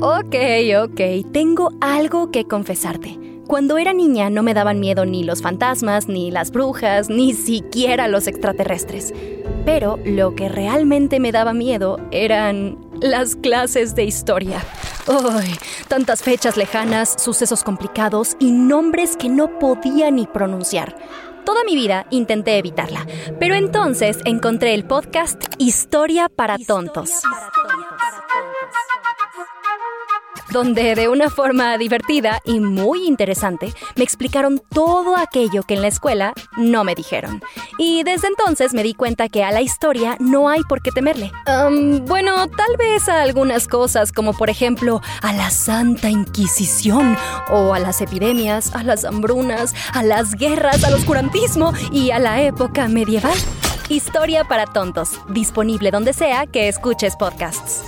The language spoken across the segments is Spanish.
Ok, ok, tengo algo que confesarte. Cuando era niña no me daban miedo ni los fantasmas, ni las brujas, ni siquiera los extraterrestres. Pero lo que realmente me daba miedo eran las clases de historia. ¡Ay! Tantas fechas lejanas, sucesos complicados y nombres que no podía ni pronunciar. Toda mi vida intenté evitarla, pero entonces encontré el podcast Historia para Tontos donde de una forma divertida y muy interesante me explicaron todo aquello que en la escuela no me dijeron. Y desde entonces me di cuenta que a la historia no hay por qué temerle. bueno, tal vez a algunas cosas, como por ejemplo a la Santa Inquisición, o a las epidemias, a las hambrunas, a las guerras, al oscurantismo y a la época medieval. Historia para tontos, disponible donde sea que escuches podcasts.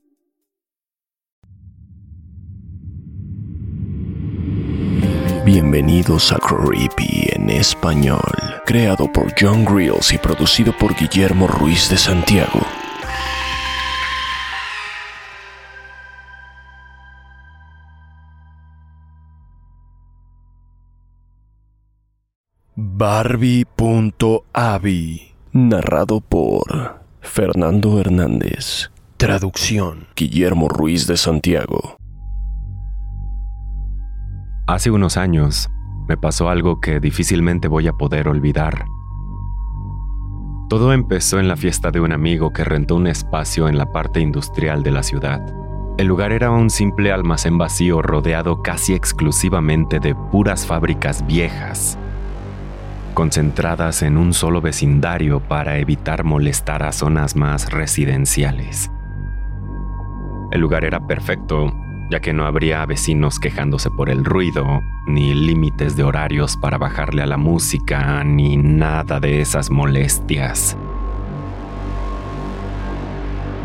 Bienvenidos a Creepy en español, creado por John Grills y producido por Guillermo Ruiz de Santiago. Barbie.avi, narrado por Fernando Hernández. Traducción Guillermo Ruiz de Santiago. Hace unos años me pasó algo que difícilmente voy a poder olvidar. Todo empezó en la fiesta de un amigo que rentó un espacio en la parte industrial de la ciudad. El lugar era un simple almacén vacío rodeado casi exclusivamente de puras fábricas viejas, concentradas en un solo vecindario para evitar molestar a zonas más residenciales. El lugar era perfecto ya que no habría vecinos quejándose por el ruido, ni límites de horarios para bajarle a la música, ni nada de esas molestias.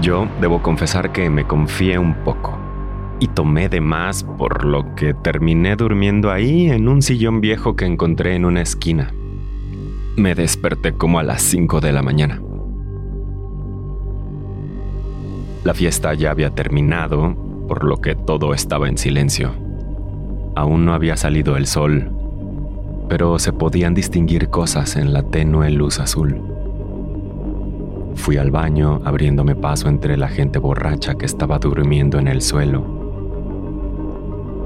Yo debo confesar que me confié un poco y tomé de más por lo que terminé durmiendo ahí en un sillón viejo que encontré en una esquina. Me desperté como a las 5 de la mañana. La fiesta ya había terminado por lo que todo estaba en silencio. Aún no había salido el sol, pero se podían distinguir cosas en la tenue luz azul. Fui al baño abriéndome paso entre la gente borracha que estaba durmiendo en el suelo.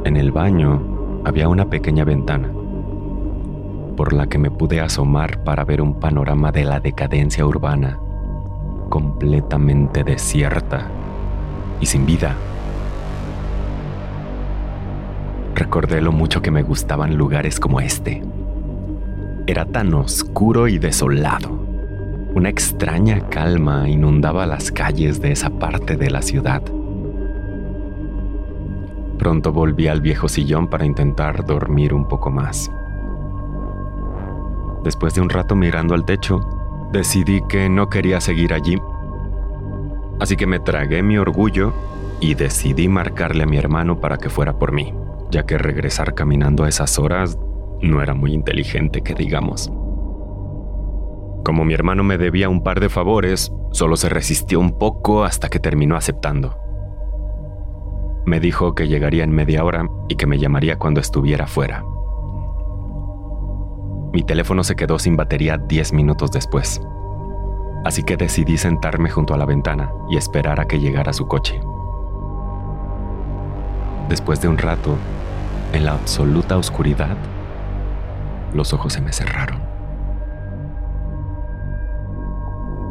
En el baño había una pequeña ventana, por la que me pude asomar para ver un panorama de la decadencia urbana, completamente desierta y sin vida. Recordé lo mucho que me gustaban lugares como este. Era tan oscuro y desolado. Una extraña calma inundaba las calles de esa parte de la ciudad. Pronto volví al viejo sillón para intentar dormir un poco más. Después de un rato mirando al techo, decidí que no quería seguir allí. Así que me tragué mi orgullo y decidí marcarle a mi hermano para que fuera por mí ya que regresar caminando a esas horas no era muy inteligente que digamos. Como mi hermano me debía un par de favores, solo se resistió un poco hasta que terminó aceptando. Me dijo que llegaría en media hora y que me llamaría cuando estuviera fuera. Mi teléfono se quedó sin batería 10 minutos después, así que decidí sentarme junto a la ventana y esperar a que llegara su coche. Después de un rato, en la absoluta oscuridad, los ojos se me cerraron.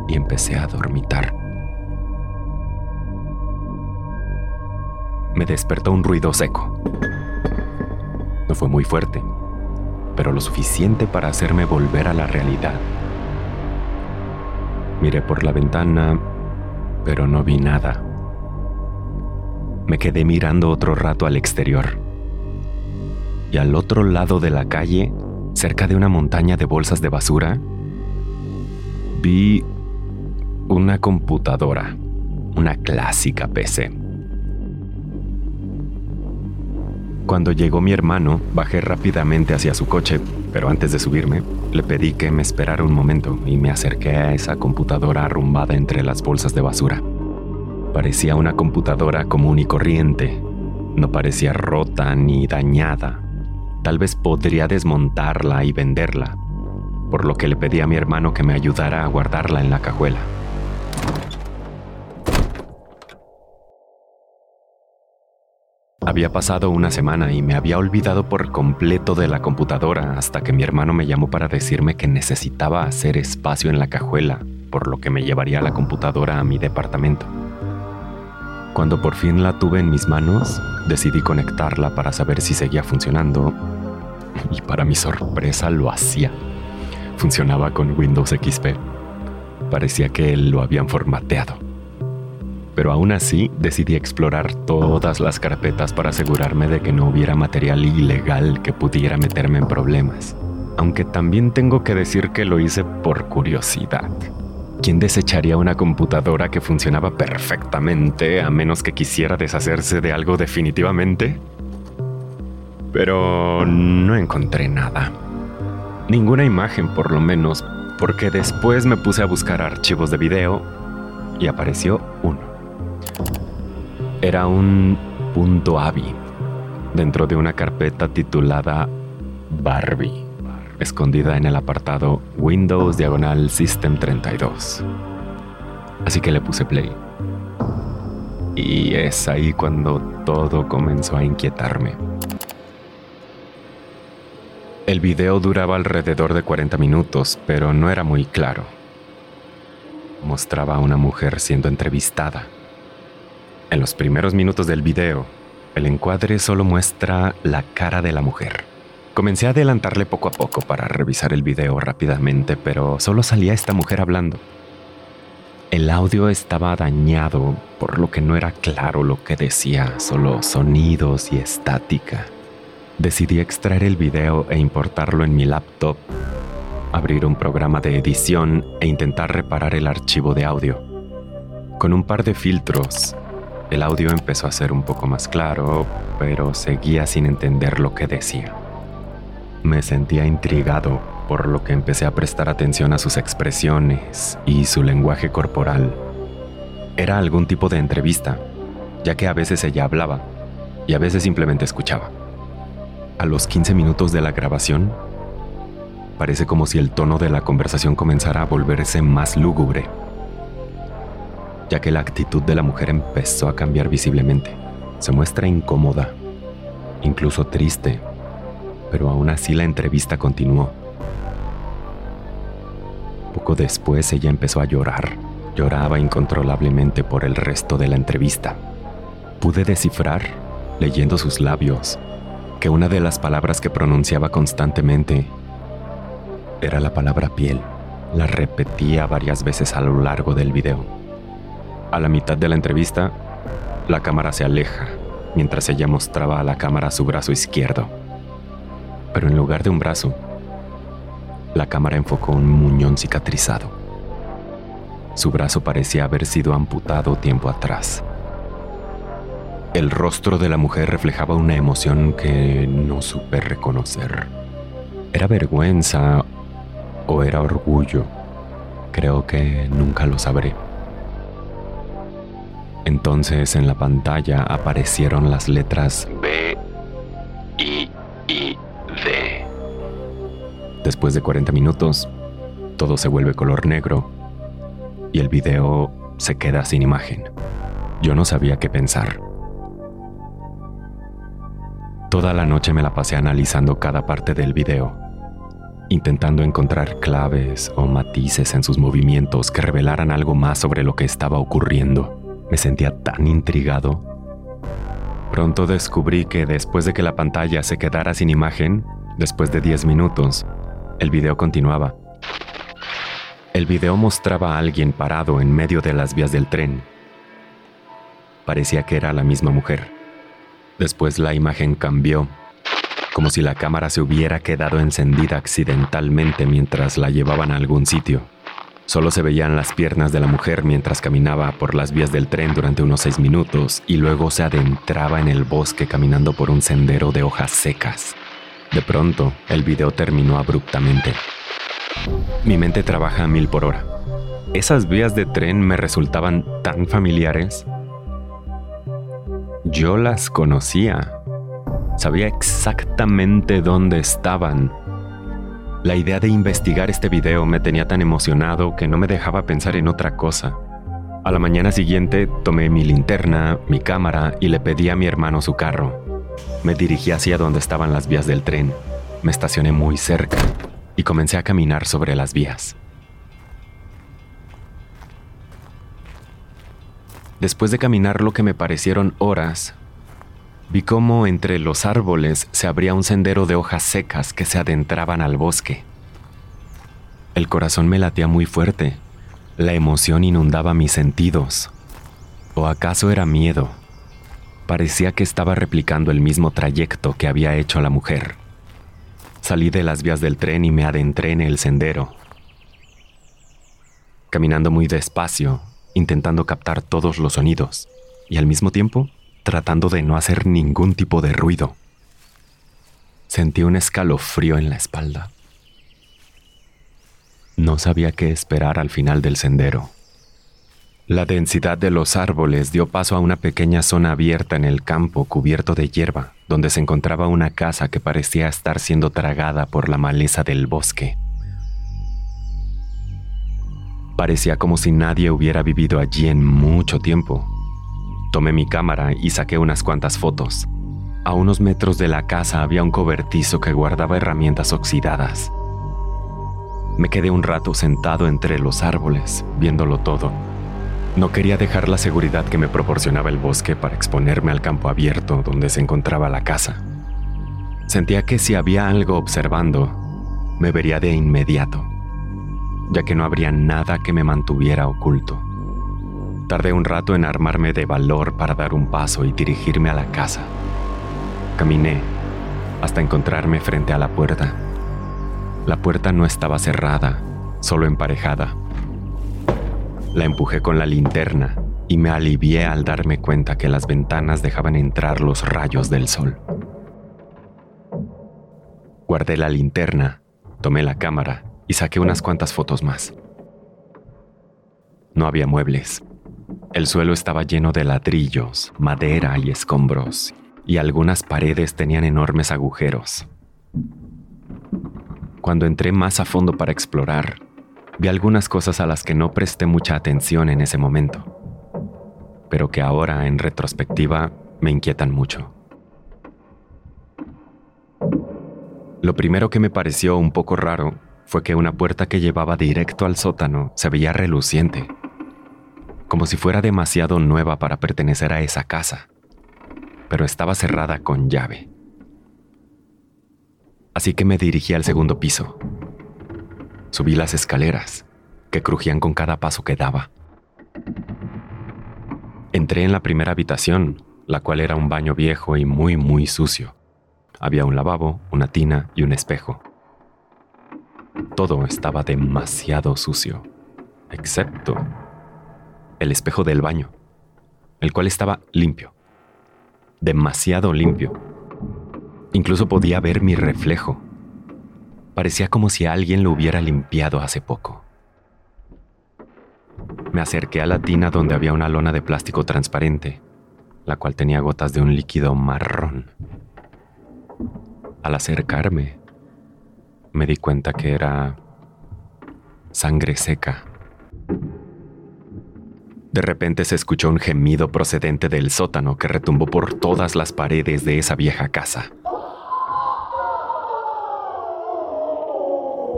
Y empecé a dormitar. Me despertó un ruido seco. No fue muy fuerte, pero lo suficiente para hacerme volver a la realidad. Miré por la ventana, pero no vi nada. Me quedé mirando otro rato al exterior. Y al otro lado de la calle, cerca de una montaña de bolsas de basura, vi una computadora, una clásica PC. Cuando llegó mi hermano, bajé rápidamente hacia su coche, pero antes de subirme, le pedí que me esperara un momento y me acerqué a esa computadora arrumbada entre las bolsas de basura. Parecía una computadora común y corriente. No parecía rota ni dañada. Tal vez podría desmontarla y venderla, por lo que le pedí a mi hermano que me ayudara a guardarla en la cajuela. Había pasado una semana y me había olvidado por completo de la computadora hasta que mi hermano me llamó para decirme que necesitaba hacer espacio en la cajuela, por lo que me llevaría la computadora a mi departamento. Cuando por fin la tuve en mis manos, decidí conectarla para saber si seguía funcionando y para mi sorpresa lo hacía. Funcionaba con Windows XP. Parecía que lo habían formateado pero aún así decidí explorar todas las carpetas para asegurarme de que no hubiera material ilegal que pudiera meterme en problemas. Aunque también tengo que decir que lo hice por curiosidad. ¿Quién desecharía una computadora que funcionaba perfectamente a menos que quisiera deshacerse de algo definitivamente? Pero no encontré nada. Ninguna imagen por lo menos, porque después me puse a buscar archivos de video y apareció uno. Era un punto .avi dentro de una carpeta titulada Barbie, escondida en el apartado Windows Diagonal System 32. Así que le puse play. Y es ahí cuando todo comenzó a inquietarme. El video duraba alrededor de 40 minutos, pero no era muy claro. Mostraba a una mujer siendo entrevistada en los primeros minutos del video, el encuadre solo muestra la cara de la mujer. Comencé a adelantarle poco a poco para revisar el video rápidamente, pero solo salía esta mujer hablando. El audio estaba dañado, por lo que no era claro lo que decía, solo sonidos y estática. Decidí extraer el video e importarlo en mi laptop, abrir un programa de edición e intentar reparar el archivo de audio. Con un par de filtros, el audio empezó a ser un poco más claro, pero seguía sin entender lo que decía. Me sentía intrigado, por lo que empecé a prestar atención a sus expresiones y su lenguaje corporal. Era algún tipo de entrevista, ya que a veces ella hablaba y a veces simplemente escuchaba. A los 15 minutos de la grabación, parece como si el tono de la conversación comenzara a volverse más lúgubre ya que la actitud de la mujer empezó a cambiar visiblemente. Se muestra incómoda, incluso triste, pero aún así la entrevista continuó. Poco después ella empezó a llorar. Lloraba incontrolablemente por el resto de la entrevista. Pude descifrar, leyendo sus labios, que una de las palabras que pronunciaba constantemente era la palabra piel. La repetía varias veces a lo largo del video. A la mitad de la entrevista, la cámara se aleja mientras ella mostraba a la cámara su brazo izquierdo. Pero en lugar de un brazo, la cámara enfocó un muñón cicatrizado. Su brazo parecía haber sido amputado tiempo atrás. El rostro de la mujer reflejaba una emoción que no supe reconocer. ¿Era vergüenza o era orgullo? Creo que nunca lo sabré. Entonces en la pantalla aparecieron las letras B, Después de 40 minutos, todo se vuelve color negro y el video se queda sin imagen. Yo no sabía qué pensar. Toda la noche me la pasé analizando cada parte del video. intentando encontrar claves o matices en sus movimientos que revelaran algo más sobre lo que estaba ocurriendo. Me sentía tan intrigado. Pronto descubrí que después de que la pantalla se quedara sin imagen, después de 10 minutos, el video continuaba. El video mostraba a alguien parado en medio de las vías del tren. Parecía que era la misma mujer. Después la imagen cambió como si la cámara se hubiera quedado encendida accidentalmente mientras la llevaban a algún sitio. Solo se veían las piernas de la mujer mientras caminaba por las vías del tren durante unos seis minutos y luego se adentraba en el bosque caminando por un sendero de hojas secas. De pronto, el video terminó abruptamente. Mi mente trabaja a mil por hora. Esas vías de tren me resultaban tan familiares. Yo las conocía. Sabía exactamente dónde estaban. La idea de investigar este video me tenía tan emocionado que no me dejaba pensar en otra cosa. A la mañana siguiente tomé mi linterna, mi cámara y le pedí a mi hermano su carro. Me dirigí hacia donde estaban las vías del tren. Me estacioné muy cerca y comencé a caminar sobre las vías. Después de caminar lo que me parecieron horas, Vi cómo entre los árboles se abría un sendero de hojas secas que se adentraban al bosque. El corazón me latía muy fuerte. La emoción inundaba mis sentidos. ¿O acaso era miedo? Parecía que estaba replicando el mismo trayecto que había hecho la mujer. Salí de las vías del tren y me adentré en el sendero. Caminando muy despacio, intentando captar todos los sonidos, y al mismo tiempo tratando de no hacer ningún tipo de ruido. Sentí un escalofrío en la espalda. No sabía qué esperar al final del sendero. La densidad de los árboles dio paso a una pequeña zona abierta en el campo cubierto de hierba, donde se encontraba una casa que parecía estar siendo tragada por la maleza del bosque. Parecía como si nadie hubiera vivido allí en mucho tiempo, Tomé mi cámara y saqué unas cuantas fotos. A unos metros de la casa había un cobertizo que guardaba herramientas oxidadas. Me quedé un rato sentado entre los árboles, viéndolo todo. No quería dejar la seguridad que me proporcionaba el bosque para exponerme al campo abierto donde se encontraba la casa. Sentía que si había algo observando, me vería de inmediato, ya que no habría nada que me mantuviera oculto. Tardé un rato en armarme de valor para dar un paso y dirigirme a la casa. Caminé hasta encontrarme frente a la puerta. La puerta no estaba cerrada, solo emparejada. La empujé con la linterna y me alivié al darme cuenta que las ventanas dejaban entrar los rayos del sol. Guardé la linterna, tomé la cámara y saqué unas cuantas fotos más. No había muebles, el suelo estaba lleno de ladrillos, madera y escombros, y algunas paredes tenían enormes agujeros. Cuando entré más a fondo para explorar, vi algunas cosas a las que no presté mucha atención en ese momento, pero que ahora, en retrospectiva, me inquietan mucho. Lo primero que me pareció un poco raro fue que una puerta que llevaba directo al sótano se veía reluciente como si fuera demasiado nueva para pertenecer a esa casa, pero estaba cerrada con llave. Así que me dirigí al segundo piso. Subí las escaleras, que crujían con cada paso que daba. Entré en la primera habitación, la cual era un baño viejo y muy, muy sucio. Había un lavabo, una tina y un espejo. Todo estaba demasiado sucio, excepto el espejo del baño, el cual estaba limpio, demasiado limpio. Incluso podía ver mi reflejo. Parecía como si alguien lo hubiera limpiado hace poco. Me acerqué a la tina donde había una lona de plástico transparente, la cual tenía gotas de un líquido marrón. Al acercarme, me di cuenta que era sangre seca. De repente se escuchó un gemido procedente del sótano que retumbó por todas las paredes de esa vieja casa.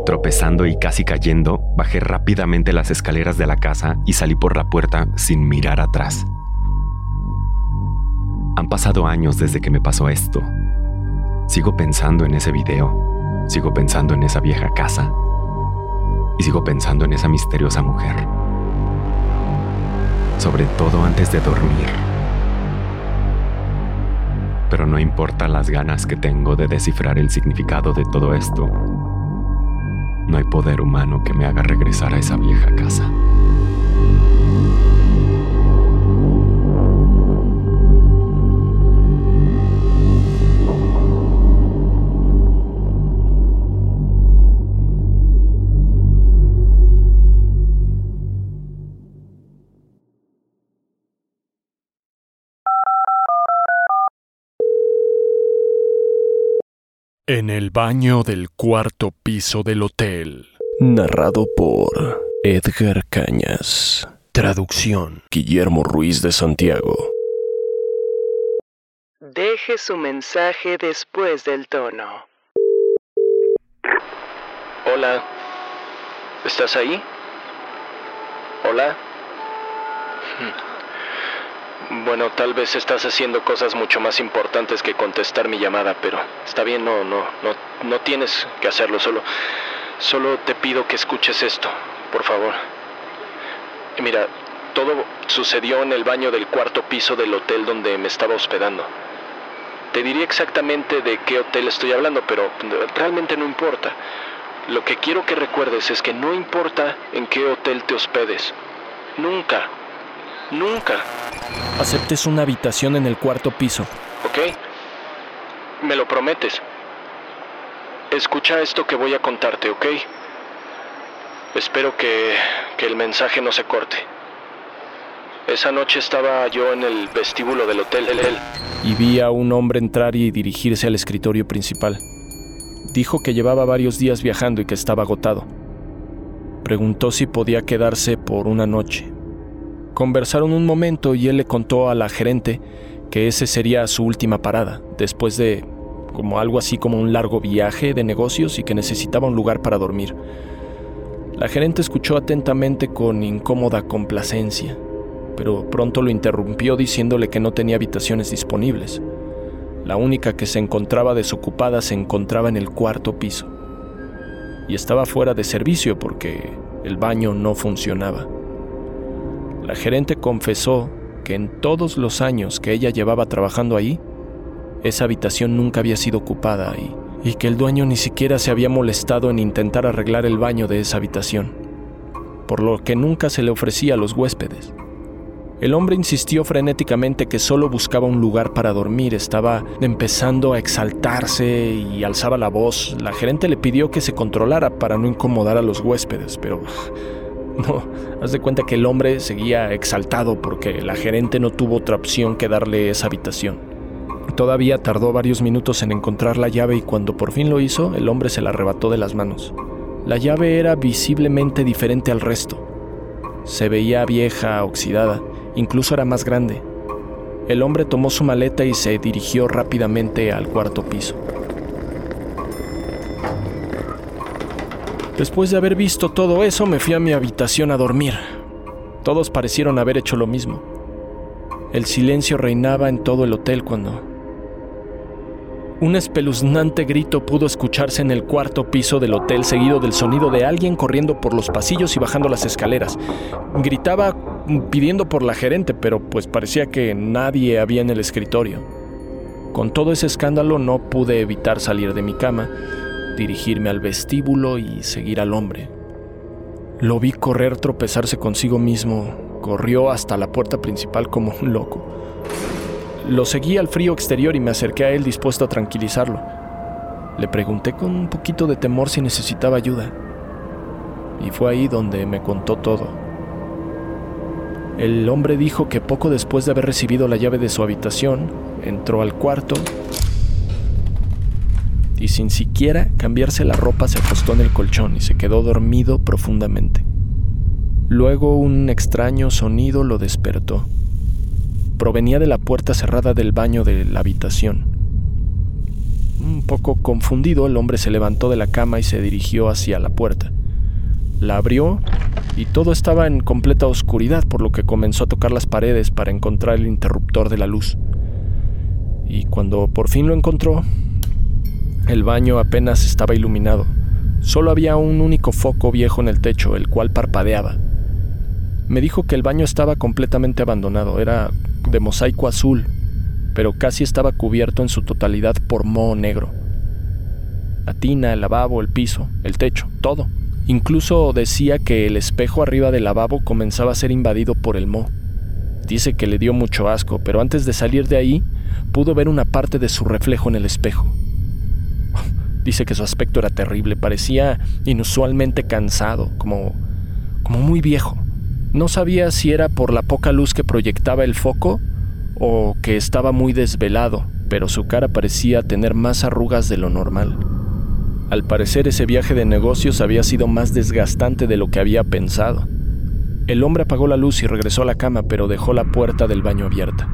Tropezando y casi cayendo, bajé rápidamente las escaleras de la casa y salí por la puerta sin mirar atrás. Han pasado años desde que me pasó esto. Sigo pensando en ese video, sigo pensando en esa vieja casa y sigo pensando en esa misteriosa mujer. Sobre todo antes de dormir. Pero no importa las ganas que tengo de descifrar el significado de todo esto, no hay poder humano que me haga regresar a esa vieja casa. En el baño del cuarto piso del hotel. Narrado por Edgar Cañas. Traducción. Guillermo Ruiz de Santiago. Deje su mensaje después del tono. Hola. ¿Estás ahí? Hola. Bueno, tal vez estás haciendo cosas mucho más importantes que contestar mi llamada, pero está bien, no, no, no, no tienes que hacerlo. Solo, solo te pido que escuches esto, por favor. Mira, todo sucedió en el baño del cuarto piso del hotel donde me estaba hospedando. Te diría exactamente de qué hotel estoy hablando, pero realmente no importa. Lo que quiero que recuerdes es que no importa en qué hotel te hospedes. Nunca, nunca Aceptes una habitación en el cuarto piso. ¿Ok? Me lo prometes. Escucha esto que voy a contarte, ¿ok? Espero que, que el mensaje no se corte. Esa noche estaba yo en el vestíbulo del hotel El Y vi a un hombre entrar y dirigirse al escritorio principal. Dijo que llevaba varios días viajando y que estaba agotado. Preguntó si podía quedarse por una noche. Conversaron un momento y él le contó a la gerente que ese sería su última parada, después de como algo así como un largo viaje de negocios y que necesitaba un lugar para dormir. La gerente escuchó atentamente con incómoda complacencia, pero pronto lo interrumpió diciéndole que no tenía habitaciones disponibles. La única que se encontraba desocupada se encontraba en el cuarto piso. Y estaba fuera de servicio porque el baño no funcionaba. La gerente confesó que en todos los años que ella llevaba trabajando ahí, esa habitación nunca había sido ocupada y, y que el dueño ni siquiera se había molestado en intentar arreglar el baño de esa habitación, por lo que nunca se le ofrecía a los huéspedes. El hombre insistió frenéticamente que solo buscaba un lugar para dormir, estaba empezando a exaltarse y alzaba la voz. La gerente le pidió que se controlara para no incomodar a los huéspedes, pero no, haz de cuenta que el hombre seguía exaltado porque la gerente no tuvo otra opción que darle esa habitación. Todavía tardó varios minutos en encontrar la llave y cuando por fin lo hizo, el hombre se la arrebató de las manos. La llave era visiblemente diferente al resto. Se veía vieja, oxidada, incluso era más grande. El hombre tomó su maleta y se dirigió rápidamente al cuarto piso. Después de haber visto todo eso, me fui a mi habitación a dormir. Todos parecieron haber hecho lo mismo. El silencio reinaba en todo el hotel cuando... Un espeluznante grito pudo escucharse en el cuarto piso del hotel seguido del sonido de alguien corriendo por los pasillos y bajando las escaleras. Gritaba pidiendo por la gerente, pero pues parecía que nadie había en el escritorio. Con todo ese escándalo no pude evitar salir de mi cama dirigirme al vestíbulo y seguir al hombre. Lo vi correr, tropezarse consigo mismo, corrió hasta la puerta principal como un loco. Lo seguí al frío exterior y me acerqué a él dispuesto a tranquilizarlo. Le pregunté con un poquito de temor si necesitaba ayuda. Y fue ahí donde me contó todo. El hombre dijo que poco después de haber recibido la llave de su habitación, entró al cuarto, y sin siquiera cambiarse la ropa se acostó en el colchón y se quedó dormido profundamente. Luego un extraño sonido lo despertó. Provenía de la puerta cerrada del baño de la habitación. Un poco confundido, el hombre se levantó de la cama y se dirigió hacia la puerta. La abrió y todo estaba en completa oscuridad, por lo que comenzó a tocar las paredes para encontrar el interruptor de la luz. Y cuando por fin lo encontró, el baño apenas estaba iluminado. Solo había un único foco viejo en el techo, el cual parpadeaba. Me dijo que el baño estaba completamente abandonado, era de mosaico azul, pero casi estaba cubierto en su totalidad por moho negro. La tina, el lavabo, el piso, el techo, todo. Incluso decía que el espejo arriba del lavabo comenzaba a ser invadido por el moho. Dice que le dio mucho asco, pero antes de salir de ahí pudo ver una parte de su reflejo en el espejo. Dice que su aspecto era terrible, parecía inusualmente cansado, como como muy viejo. No sabía si era por la poca luz que proyectaba el foco o que estaba muy desvelado, pero su cara parecía tener más arrugas de lo normal. Al parecer ese viaje de negocios había sido más desgastante de lo que había pensado. El hombre apagó la luz y regresó a la cama, pero dejó la puerta del baño abierta.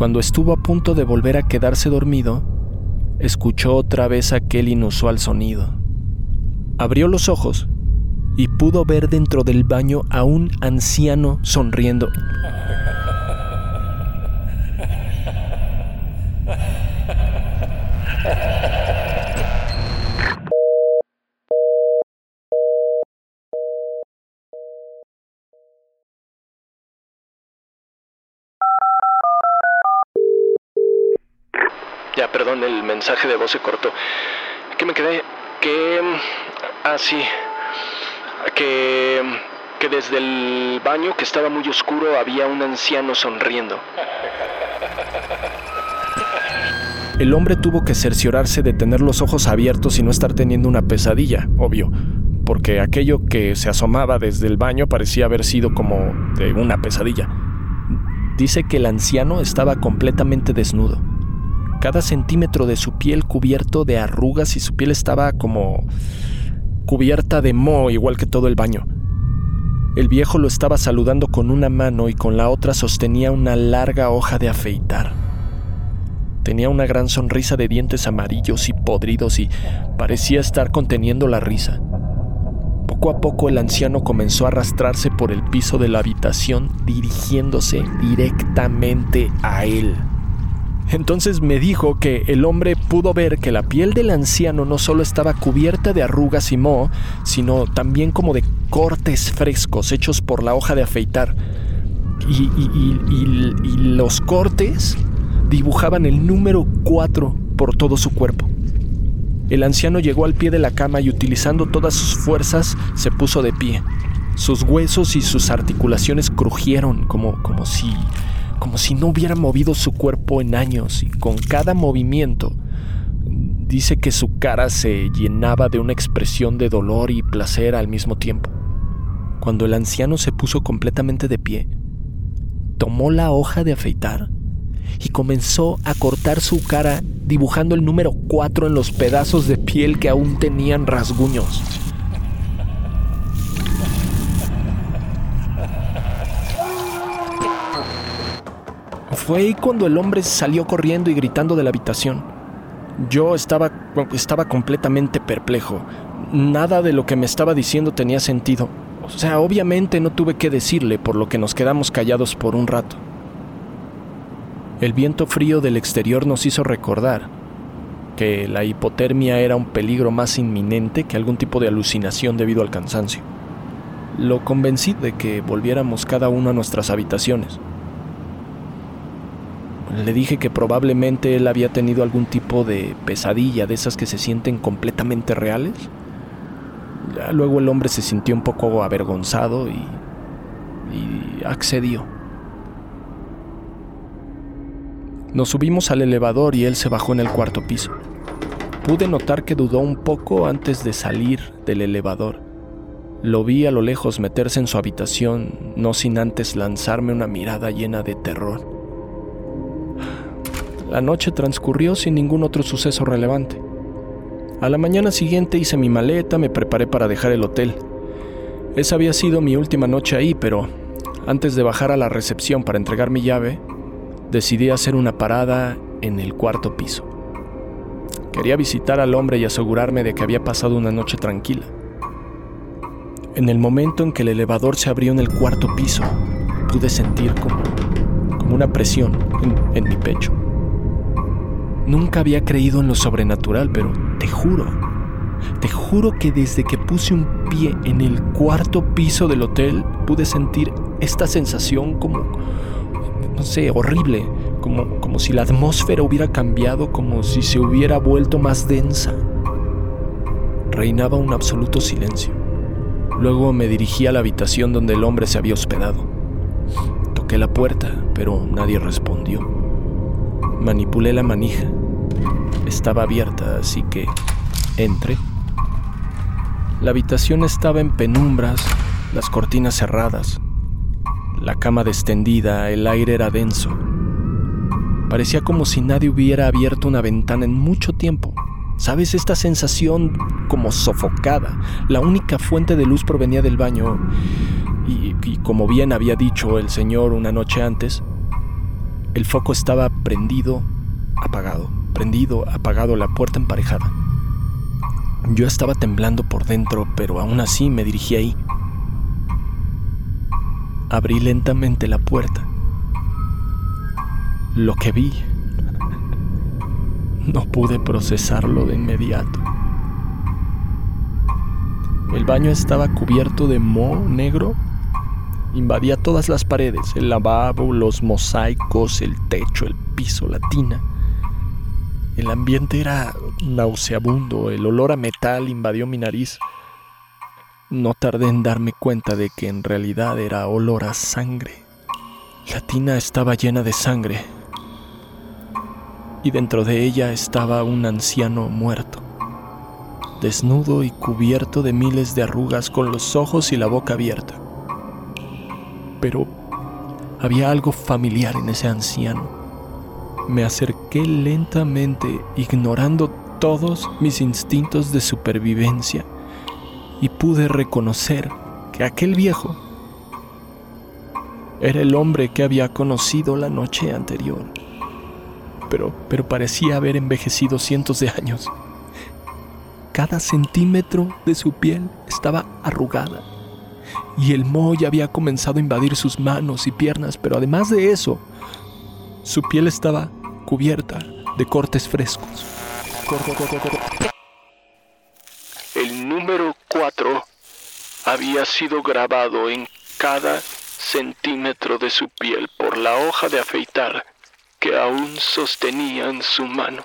Cuando estuvo a punto de volver a quedarse dormido, escuchó otra vez aquel inusual sonido. Abrió los ojos y pudo ver dentro del baño a un anciano sonriendo. Perdón, el mensaje de voz se cortó. ¿Qué me quedé? Que... Ah, sí que, que desde el baño, que estaba muy oscuro, había un anciano sonriendo. El hombre tuvo que cerciorarse de tener los ojos abiertos y no estar teniendo una pesadilla, obvio, porque aquello que se asomaba desde el baño parecía haber sido como de una pesadilla. Dice que el anciano estaba completamente desnudo. Cada centímetro de su piel cubierto de arrugas y su piel estaba como cubierta de moho igual que todo el baño. El viejo lo estaba saludando con una mano y con la otra sostenía una larga hoja de afeitar. Tenía una gran sonrisa de dientes amarillos y podridos y parecía estar conteniendo la risa. Poco a poco el anciano comenzó a arrastrarse por el piso de la habitación dirigiéndose directamente a él. Entonces me dijo que el hombre pudo ver que la piel del anciano no solo estaba cubierta de arrugas y moho, sino también como de cortes frescos hechos por la hoja de afeitar. Y, los cortes dibujaban el número 4 por todo su cuerpo. El anciano llegó al pie de la cama y utilizando todas sus fuerzas se puso de pie. Sus huesos y sus articulaciones crujieron como, como si como si no hubiera movido su cuerpo en años y con cada movimiento dice que su cara se llenaba de una expresión de dolor y placer al mismo tiempo. Cuando el anciano se puso completamente de pie, tomó la hoja de afeitar y comenzó a cortar su cara dibujando el número 4 en los pedazos de piel que aún tenían rasguños. Fue ahí cuando el hombre salió corriendo y gritando de la habitación. Yo estaba, estaba completamente perplejo. Nada de lo que me estaba diciendo tenía sentido. O sea, obviamente no tuve que decirle, por lo que nos quedamos callados por un rato. El viento frío del exterior nos hizo recordar que la hipotermia era un peligro más inminente que algún tipo de alucinación debido al cansancio. Lo convencí de que volviéramos cada uno a nuestras habitaciones. Le dije que probablemente él había tenido algún tipo de pesadilla de esas que se sienten completamente reales. Luego el hombre se sintió un poco avergonzado y, y accedió. Nos subimos al elevador y él se bajó en el cuarto piso. Pude notar que dudó un poco antes de salir del elevador. Lo vi a lo lejos meterse en su habitación, no sin antes lanzarme una mirada llena de terror. La noche transcurrió sin ningún otro suceso relevante. A la mañana siguiente hice mi maleta, me preparé para dejar el hotel. Esa había sido mi última noche ahí, pero antes de bajar a la recepción para entregar mi llave, decidí hacer una parada en el cuarto piso. Quería visitar al hombre y asegurarme de que había pasado una noche tranquila. En el momento en que el elevador se abrió en el cuarto piso, pude sentir como, una presión en mi pecho. Nunca había creído en lo sobrenatural, pero te juro, te juro que desde que puse un pie en el cuarto piso del hotel, pude sentir esta sensación como, no sé, horrible, como, como si la atmósfera hubiera cambiado, como si se hubiera vuelto más densa. Reinaba un absoluto silencio. Luego me dirigí a la habitación donde el hombre se había hospedado. Toqué la puerta, pero nadie respondió. Manipulé la manija. Estaba abierta, así que entré. La habitación estaba en penumbras, las cortinas cerradas, la cama destendida, el aire era denso. Parecía como si nadie hubiera abierto una ventana en mucho tiempo. ¿Sabes? Esta sensación como sofocada. La única fuente de luz provenía del baño. Y, y, como bien había dicho el señor una noche antes, el foco estaba prendido, apagado, prendido, apagado, la puerta emparejada. Yo estaba temblando por dentro, pero aún así me dirigí ahí. Abrí lentamente la puerta. Lo que vi no pude procesarlo de inmediato. El baño estaba cubierto de moho negro. Invadía todas las paredes, el lavabo, los mosaicos, el techo, el piso, la tina. El ambiente era nauseabundo, el olor a metal invadió mi nariz. No tardé en darme cuenta de que en realidad era olor a sangre. La tina estaba llena de sangre, y dentro de ella estaba un anciano muerto, desnudo y cubierto de miles de arrugas con los ojos y la boca abierta. Pero había algo familiar en ese anciano. Me lentamente, ignorando todos mis instintos de supervivencia, y pude reconocer que aquel viejo era el hombre que había conocido la noche anterior pero, pero parecía haber envejecido cientos de años. Cada centímetro de su piel estaba arrugada y el moho ya había comenzado a invadir sus manos y piernas, pero además de eso, su piel estaba cubierta de cortes frescos. El número 4 había sido grabado en cada centímetro de su piel por la hoja de afeitar que aún sostenía en su mano.